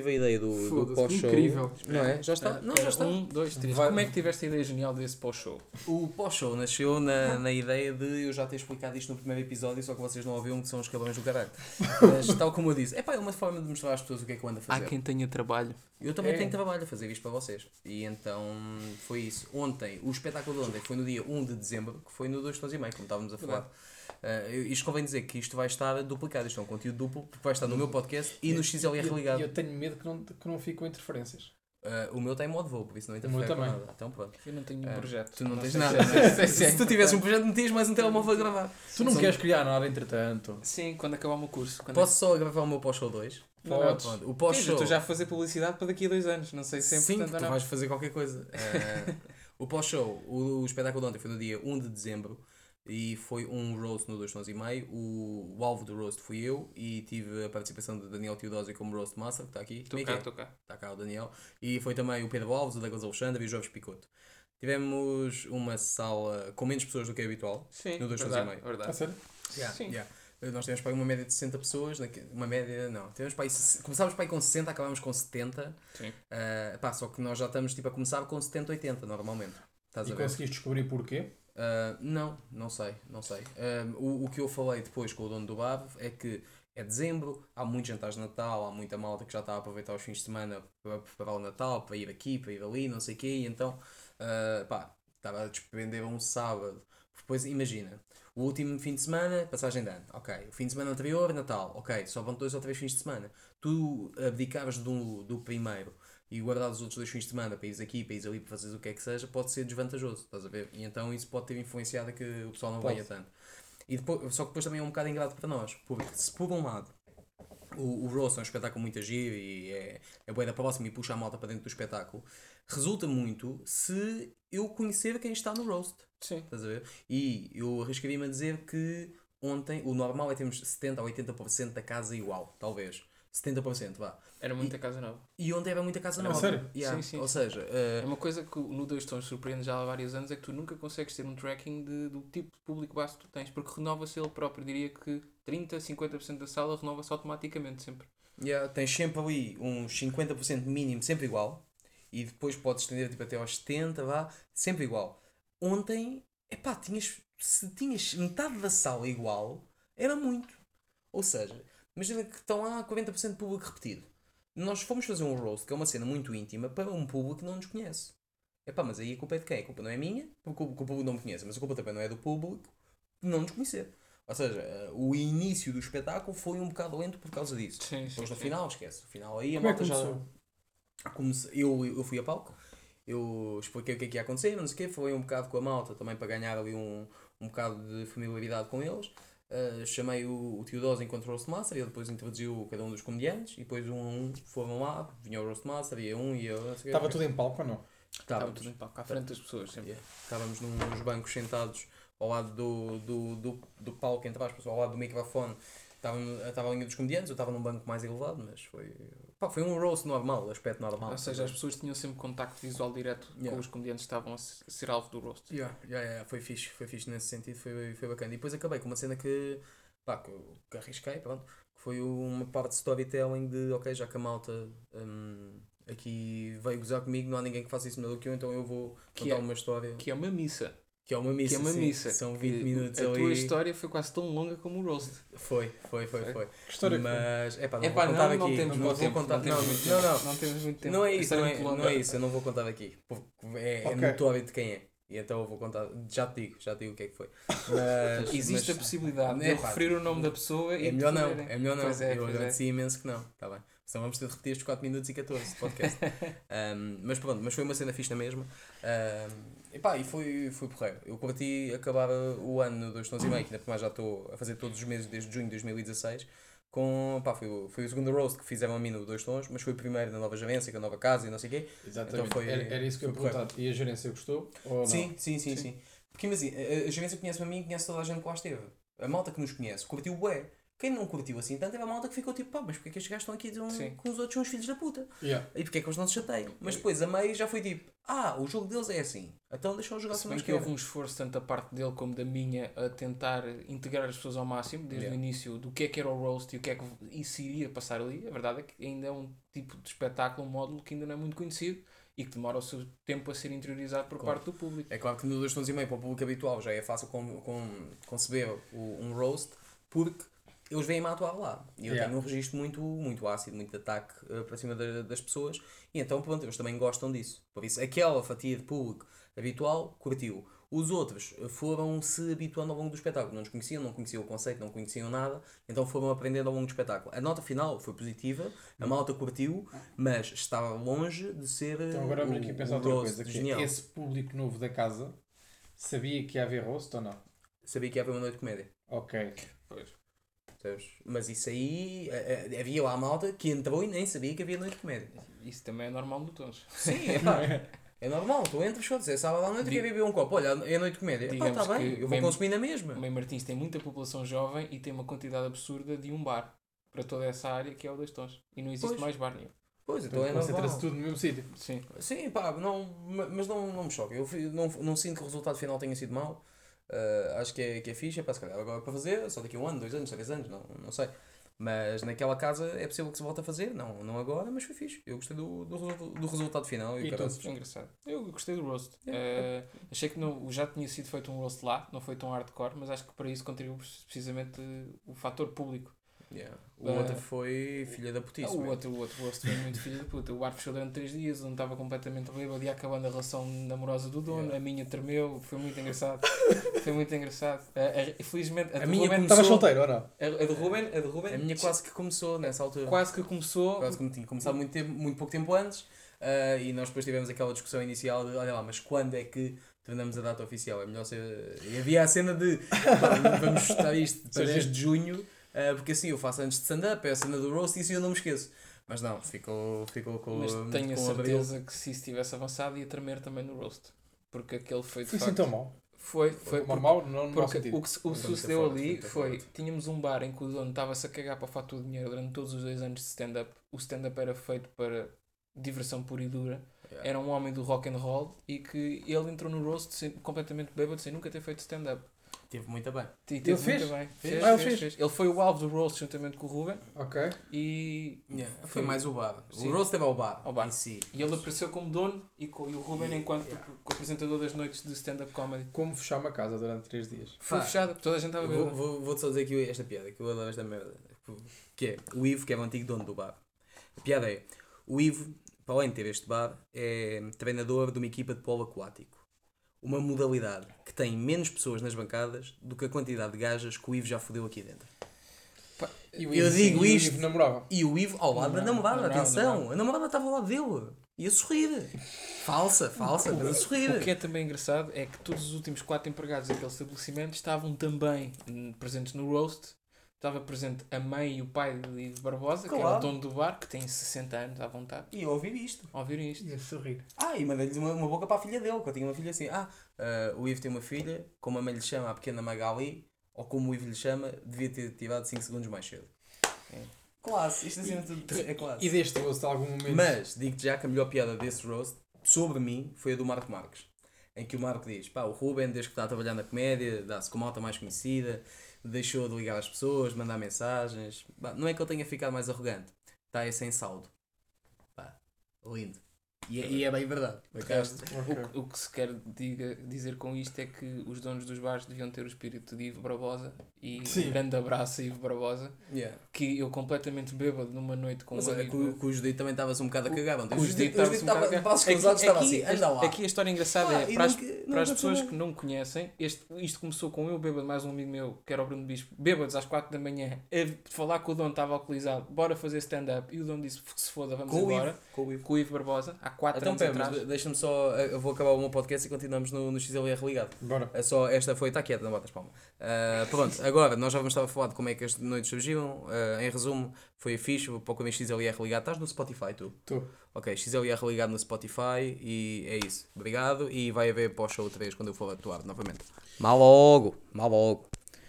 Tive a ideia do, do pós-show. incrível. Não é? Já está? Não, já está. Um, dois, três. Vai- Como é que tiveste a ideia genial desse pós-show? O pós-show nasceu na, na ideia de eu já ter explicado isto no primeiro episódio, só que vocês não ouviram que são os cabrões do caralho. Mas tal como eu disse, é pá, é uma forma de mostrar às pessoas o que é que eu ando a Há fazer. quem tenha trabalho. Eu também É. tenho trabalho a fazer isto para vocês. E então foi isso. Ontem, o espetáculo de ontem foi no dia 1 de dezembro, que foi no 2 tons e meio, como estávamos a falar. Uh, isto convém dizer que isto vai estar duplicado, isto é um conteúdo duplo, porque vai estar no meu podcast e no XLR E ligado. eu, eu tenho medo que não, que não fiquem interferências. Uh, o meu tem modo voo, por isso não interfere com nada. Então pronto. Eu não tenho um Ah, projeto. Tu não, tens sei nada. se é- não é? Se tu tivesse um projeto, metias mais um telemóvel a gravar. Tu não São- queres criar nada entretanto. Sim, quando acabar o meu curso. Quando Posso só gravar o meu pós-show 2? Não, Podes. Pronto, O é... Pós-show. estou já a fazer publicidade para daqui a dois anos. Não sei se é Sim, tu não. vais fazer qualquer coisa. Eh, o pós-show, o, o espetáculo de ontem foi no dia 1 de dezembro e foi um roast no 2 tons e meio. O, o alvo do roast fui eu e tive a participação de Daniel Teodósio como roast master, que está aqui. Estou é cá, que é? estou cá. Está cá o Daniel. E foi também o Pedro Alves, o Douglas Alexandre e o Jorge Picoto. Tivemos uma sala com menos pessoas do que é habitual. Sim, No dois tons e verdade, meio. A verdade. sério? Yeah, Sim. yeah. Nós tivemos para aí uma média de 60 pessoas, uma média, não, tivemos para aí, começámos para aí com 60, acabámos com 70, Sim. Ah, pá, só que nós já estamos tipo a começar com 70, 80 normalmente, estás E a ver? conseguiste descobrir porquê? Ah, não, não sei, não sei. Ah, o, o que eu falei depois com o dono do bar é que é dezembro, há muitos jantares de Natal, há muita malta que já está a aproveitar os fins de semana para preparar o Natal, para ir aqui, para ir ali, não sei o quê, e então, ah, pá, estava a despender um sábado. Depois, imagina, o último fim de semana, passagem de ano, ok. O fim de semana anterior, Natal, ok. Só vão dois ou três fins de semana. Tu abdicavas do, do primeiro e guardar os outros dois fins de semana para ires aqui, para ires ali, para fazeres o que é que seja, pode ser desvantajoso, estás a ver? E então isso pode ter influenciado a que o pessoal não Pode. venha tanto. E depois, só que depois também é um bocado ingrato para nós, porque se por um lado o, o roast é um espetáculo muito agir e é, é bué da próxima e puxa a malta para dentro do espetáculo, resulta muito se eu conhecer quem está no roast. Sim. Estás a ver? E eu arriscaria-me a dizer que ontem o normal é termos 70 ou 80% da casa igual, talvez. 70%, vá. Era muita casa nova. E ontem era muita casa nova. sério? Yeah. Sim, sim, Ou seja, eh, É uma coisa que no 2 tons surpreende já há vários anos é que tu nunca consegues ter um tracking de- do tipo de público base que tu tens, porque renova-se ele próprio. Diria que 30, 50% da sala renova-se automaticamente sempre. yeah, tens sempre ali uns 50% mínimo, sempre igual. E depois podes estender tipo, até aos 70, vá, sempre igual. Ontem, epá, tinhas, se tinhas metade da sala igual, era muito. Ou seja, imagina que estão lá 40% de público repetido. Nós fomos fazer um roast, que é uma cena muito íntima, para um público que não nos conhece. Epá, mas aí a culpa é de quem? A culpa não é minha, porque o público não me conhece, mas a culpa também não é do público não nos conhecer. Ou seja, eh, o início do espetáculo foi um bocado lento por causa disso. Sim, Depois no final, esquece. O final aí a Como é que malta já. começou? Comece- eu, eu fui a palco, eu expliquei o que é que ia acontecer, não sei o quê, falei um bocado com a malta também para ganhar ali um, um bocado de familiaridade com eles. Uh, chamei o, o Teodósio enquanto Roast Master e ele depois introduziu cada um dos comediantes e depois um a um foram lá, vinha o Roast Master, ia um e eu. Estava tudo em palco ou não? Estava tudo em palco, à frente das pessoas. Sempre. yeah. Estávamos num- nos bancos sentados ao lado do, do, do, do palco, entre aspas, ao lado do microfone. Estava, estava a linha dos comediantes, eu estava num banco mais elevado, mas foi, pá, foi um roast normal, aspecto normal. Ou seja, as pessoas tinham sempre contacto visual direto Yeah. com os comediantes que estavam a se- a ser alvo do roast. Yeah, yeah, yeah, foi fixe, foi fixe nesse sentido, foi, foi bacana. E depois acabei com uma cena que, pá, que, eu- que arrisquei, pronto, que foi uma parte de storytelling de, ok, já que a malta hum, aqui veio gozar comigo, não há ninguém que faça isso melhor do que eu, então eu vou Que contar é- uma história, Que é uma missa. Que é uma missa, que é uma sim, missa. são que 20 minutos A ali. tua história foi quase tão longa como o roast. Foi, foi, foi, Foi? foi. Que história? Mas, é pá, não Epá, vou contar não, aqui, não temos não tempo. contar, não, não, temos muito não, tempo. não, Não temos muito tempo. não é A isso, história não é, não é isso, eu não vou contar aqui, porque é, é Ok. notório de quem é. E então eu vou contar, já te digo, já te digo o que é que foi. Mas, Existe mas- a possibilidade de É, eu pá, referir o nome da pessoa e É melhor não, é melhor não. Pois é, eu pois é. agradeci imenso que não, está bem. Senão vamos ter de repetir estes 4 minutos e 14 de podcast. Um, mas pronto, mas foi uma cena fixe na mesma. Um, e pá, e foi, foi porreiro. Eu curti acabar o ano no 2 tons e meio, que ainda por mais já estou a fazer todos os meses desde junho de 2016. Com, pá, foi, o- foi o segundo roast que fizeram a mim no 2 tons, mas foi o primeiro na nova gerência, com a nova casa e não sei o quê. Exatamente. Então foi- era, era isso que eu perguntar. E a gerência gostou? Ou não? Sim, sim, sim, Sim. sim. Porque imagina, a, a gerência conhece-me a mim e conhece toda a gente que lá esteve. A malta que nos conhece, curtiu bué. Quem não curtiu assim tanto era a malta que ficou tipo, pá, mas porque é que estes gajos estão aqui de um, Sim. com os outros são uns filhos da puta? Yeah. E porque é que eles não se chateiam? Mas depois a meio já foi tipo, ah, o jogo deles é assim, então deixa-os jogar Se bem que houve um esforço tanto da parte dele como da minha a tentar integrar as pessoas ao máximo, desde Yeah. o início, do que é que era o roast e o que é que isso iria passar ali. A verdade é que ainda é um tipo de espetáculo, um módulo que ainda não é muito conhecido e que demora o seu tempo a ser interiorizado por Claro. parte do público. É claro que no 2 tons e meio para o público habitual já é fácil com, com, conceber o- um roast porque eles vêm-me a atuar lá. E eu Yeah. tenho um registro muito, muito ácido, muito de ataque eh, para cima da- das pessoas. E então, pronto, eles também gostam disso. Por isso, aquela fatia de público habitual curtiu. Os outros eh, foram se habituando ao longo do espetáculo. Não nos conheciam, não conheciam o conceito, não conheciam nada. Então foram aprendendo ao longo do espetáculo. A nota final foi positiva, a malta curtiu, mas estava longe de ser Então agora vamos aqui pensar outra coisa. Que genial. é, esse público novo da casa sabia que ia haver roast ou não? Sabia que ia haver uma noite de comédia. Ok. Pois. Percebes? Mas isso aí, eh, eh, havia lá a malta que entrou e nem sabia que havia noite de comédia. Isso também é normal no Tons. Sim, é pá. É normal, tu entras, foda é sábado à noite e Di- quer beber um copo. Olha, é noite de comédia. Pá, está bem, eu vou mesmo- consumir na mesma. O Meio Martins tem muita população jovem e tem uma quantidade absurda de um bar para toda essa área que é o Dois Tons. E não existe Pois. mais bar nenhum. Pois, então Então é normal. concentra-se tudo no mesmo sítio. Sim. Sim, pá, não, ma- mas não, não me choca. Eu não, não sinto que o resultado final tenha sido mau. Ah, acho que é, que é fixe, é para se calhar agora para fazer, só daqui a um ano, dois anos, três anos, não, não sei. Mas naquela casa é possível que se volte a fazer, não, não agora, mas foi fixe. Eu gostei do, do, resultado, do resultado final e, E o tu? caraças. É engraçado. Eu gostei do roast. É. Eh, achei que não, já tinha sido feito um roast lá, não foi tão hardcore, mas acho que para isso contribuiu precisamente o fator público. Yeah. O Ah, outro foi filha da putice. o, mesmo. outro, o outro roast foi muito filho de puta. O bar fechou durante 3 dias, onde estava completamente bêbado e acabando a relação namorosa do dono. Yeah. A minha tremeu, foi muito engraçado. foi muito engraçado. Eh, eh, felizmente, a, A minha Ruben, começou- solteiro ou não? a, a do Ruben, a do Ruben A minha quase que começou nessa altura. quase que começou. Quase que tinha começado muito, tempo, muito pouco tempo antes. ah, e nós depois tivemos aquela discussão inicial de olha lá, mas quando é que tornamos a data oficial? É melhor ser. E havia a cena de "Pá, vamos estar isto para Seja- 10 de junho, ah, porque assim eu faço antes de stand-up, é a cena do roast e isso eu não me esqueço. Mas não, ficou, ficou com, Mas tenho a com abril. certeza que se isso tivesse avançado ia tremer também no roast. Porque aquele foi de Foi assim facto. tão mau. Foi, foi porque- mau, não mau Porque o que o sucedeu forte, ali foi, forte. tínhamos um bar em que o dono estava-se a cagar para a fatura de dinheiro durante todos os dois anos de stand-up. O stand-up era feito para diversão pura e dura. Yeah. Era um homem do rock and roll e que ele entrou no roast completamente bêbado sem nunca ter feito stand-up. Teve muito bem. E teve fez? muito bem. Fez? Ah, ele fez, fez? Ele foi o alvo do roast juntamente com o Ruben Ok. e, Foi mais o bar. Sim. O roast teve ao bar, Ao bar. em si. e ele apareceu como dono e, co- e o Ruben enquanto Yeah. apresentador das noites de stand-up comedy. Como fechar uma casa durante 3 dias. Foi Pá, fechado, toda a gente estava Eu Vou, bêbado. vou, vou-te só dizer aqui esta piada, que eu adoro esta merda. Que é o Ivo, que é o antigo dono do bar. A piada é: o Ivo, para além de ter este bar, é treinador de uma equipa de polo aquático. Uma modalidade que tem menos pessoas nas bancadas do que a quantidade de gajas que o Ivo já fodeu aqui dentro. E Eu Ivo- digo e o isto- Ivo namorava. E o Ivo ao lado da namorada, atenção, a namorada estava ao lado dele. E a sorrir. Falsa, falsa, mas a sorrir. O que é também engraçado é que todos os últimos quatro empregados daquele estabelecimento estavam também hum, presentes no roast. Estava presente a mãe e o pai de Barbosa, que era Claro. o dono do bar, que tem 60 anos à vontade. E eu ouvi isto. Ao ouvirem isto. Ia sorrir. Ah, e mandei-lhes uma, uma boca para a filha dele, que eu tinha uma filha assim. Ah, ah, o Ivo tem uma filha, como a mãe lhe chama a pequena Magali, ou como o Ivo lhe chama, devia ter tirado 5 segundos mais cedo. É. Classe, isto assim é classe. E deste roast algum momento. Mas, digo-te já que a melhor piada desse roast, sobre mim, foi a do Marco Marques. Em que o Marco diz, pá, o Ruben, desde que está a trabalhar na comédia, dá-se com malta mais conhecida, deixou de ligar às pessoas, mandar mensagens. Pá, não é que eu tenha ficado mais arrogante, está aí sem saldo. Pá, lindo. E, é- e é bem verdade. O, que- o que se quer diga, dizer com isto é que os donos dos bares deviam ter o espírito de Ivo Barbosa e Sim. um grande abraço a Ivo Barbosa, Yeah. que eu completamente bêbado numa noite com Mas olha, que amigo. o, o Judito também estava-se um bocado a cagar. ontem. O Judito estava-se um bocado a cagar. Aqui- estava aqui- assim. Aqui a história engraçada Ah, é para as, nunca- nunca para as pessoas que não conhecem, este, isto começou com eu bêbado, mais um amigo meu, que era o Bruno Bispo, bêbados às 4 da manhã, a falar com o dono, estava alcoolizado, bora fazer stand-up. E o dono disse: "Que se foda, vamos Com embora. Ivo. Com o Ivo. Com o Ivo Barbosa, há 4 Então, anos pera, atrás. deixa-me só. Eu vou acabar o meu podcast e continuamos no, no XLR ligado. Bora. É só, esta foi, está quieta, não botas palma. Ah, pronto, agora nós já vamos estar a falar de como é que as noites surgiram. Ah, em resumo, foi fixe, para o XLR ligado. Estás no Spotify, tu? Tu. Ok, XLR ligado no Spotify e é isso. Obrigado e vai haver pós-show 3 quando eu for atuar novamente. Mal logo, mal logo.